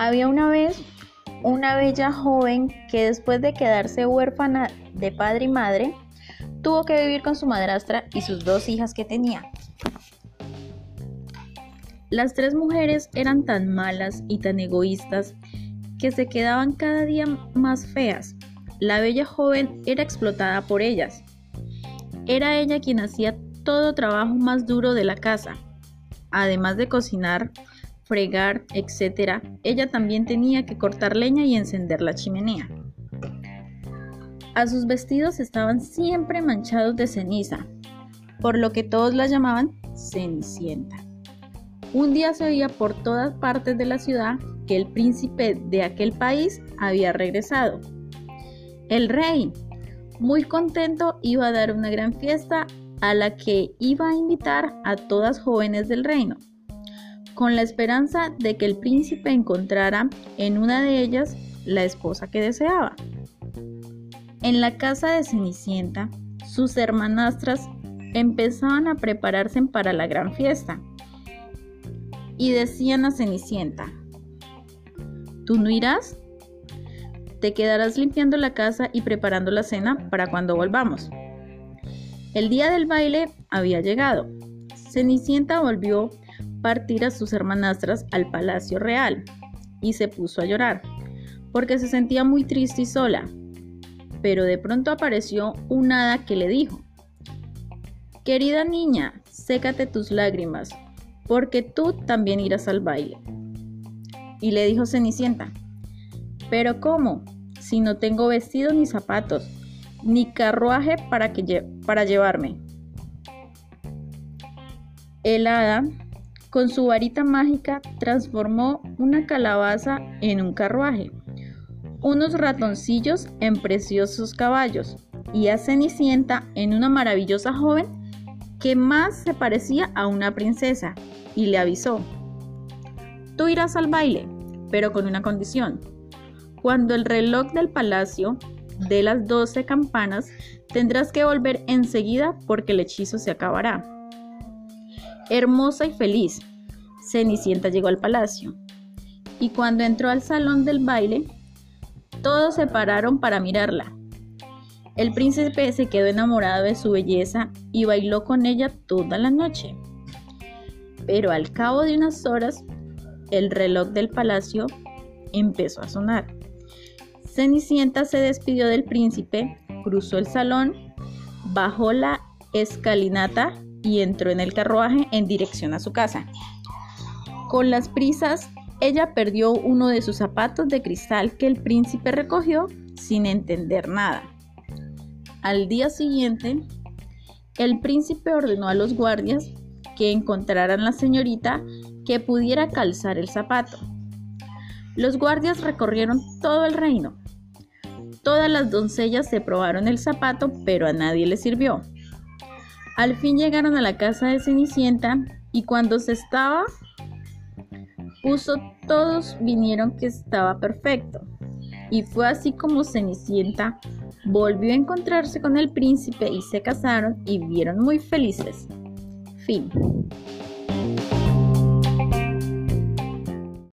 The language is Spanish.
Había una vez una bella joven que después de quedarse huérfana de padre y madre, tuvo que vivir con su madrastra y sus dos hijas que tenía. Las tres mujeres eran tan malas y tan egoístas que se quedaban cada día más feas. La bella joven era explotada por ellas. Era ella quien hacía todo trabajo más duro de la casa. Además de cocinar, fregar, etc., ella también tenía que cortar leña y encender la chimenea. A sus vestidos estaban siempre manchados de ceniza, por lo que todos la llamaban Cenicienta. Un día se oía por todas partes de la ciudad que el príncipe de aquel país había regresado. El rey, muy contento, iba a dar una gran fiesta a la que iba a invitar a todas jóvenes del reino, con la esperanza de que el príncipe encontrara en una de ellas la esposa que deseaba. En la casa de Cenicienta, sus hermanastras empezaban a prepararse para la gran fiesta y decían a Cenicienta, ¿tú no irás? Te quedarás limpiando la casa y preparando la cena para cuando volvamos. El día del baile había llegado. Cenicienta volvió partir a sus hermanastras al palacio real y se puso a llorar, porque se sentía muy triste y sola. Pero de pronto apareció un hada que le dijo, Querida niña, sécate tus lágrimas, porque tú también irás al baile. Y le dijo Cenicienta, pero ¿cómo? Si no tengo vestido ni zapatos, ni carruaje para, que para llevarme. El hada, con su varita mágica, transformó una calabaza en un carruaje, unos ratoncillos en preciosos caballos y a Cenicienta en una maravillosa joven que más se parecía a una princesa y le avisó, tú irás al baile, pero con una condición. Cuando el reloj del palacio dé las 12 campanas, tendrás que volver enseguida porque el hechizo se acabará. Hermosa y feliz, Cenicienta llegó al palacio, y cuando entró al salón del baile, todos se pararon para mirarla. El príncipe se quedó enamorado de su belleza y bailó con ella toda la noche pero al cabo de unas horas el reloj del palacio empezó a sonar. Cenicienta se despidió del príncipe, cruzó el salón, bajó la escalinata y entró en el carruaje en dirección a su casa. Con las prisas, ella perdió uno de sus zapatos de cristal que el príncipe recogió sin entender nada. Al día siguiente, el príncipe ordenó a los guardias que encontraran la señorita que pudiera calzar el zapato. Los guardias recorrieron todo el reino. Todas las doncellas se probaron el zapato, pero a nadie le sirvió. Al fin llegaron a la casa de Cenicienta y cuando se estaba puso, todos vinieron que estaba perfecto. Y fue así como Cenicienta volvió a encontrarse con el príncipe y se casaron y vivieron muy felices. Fin.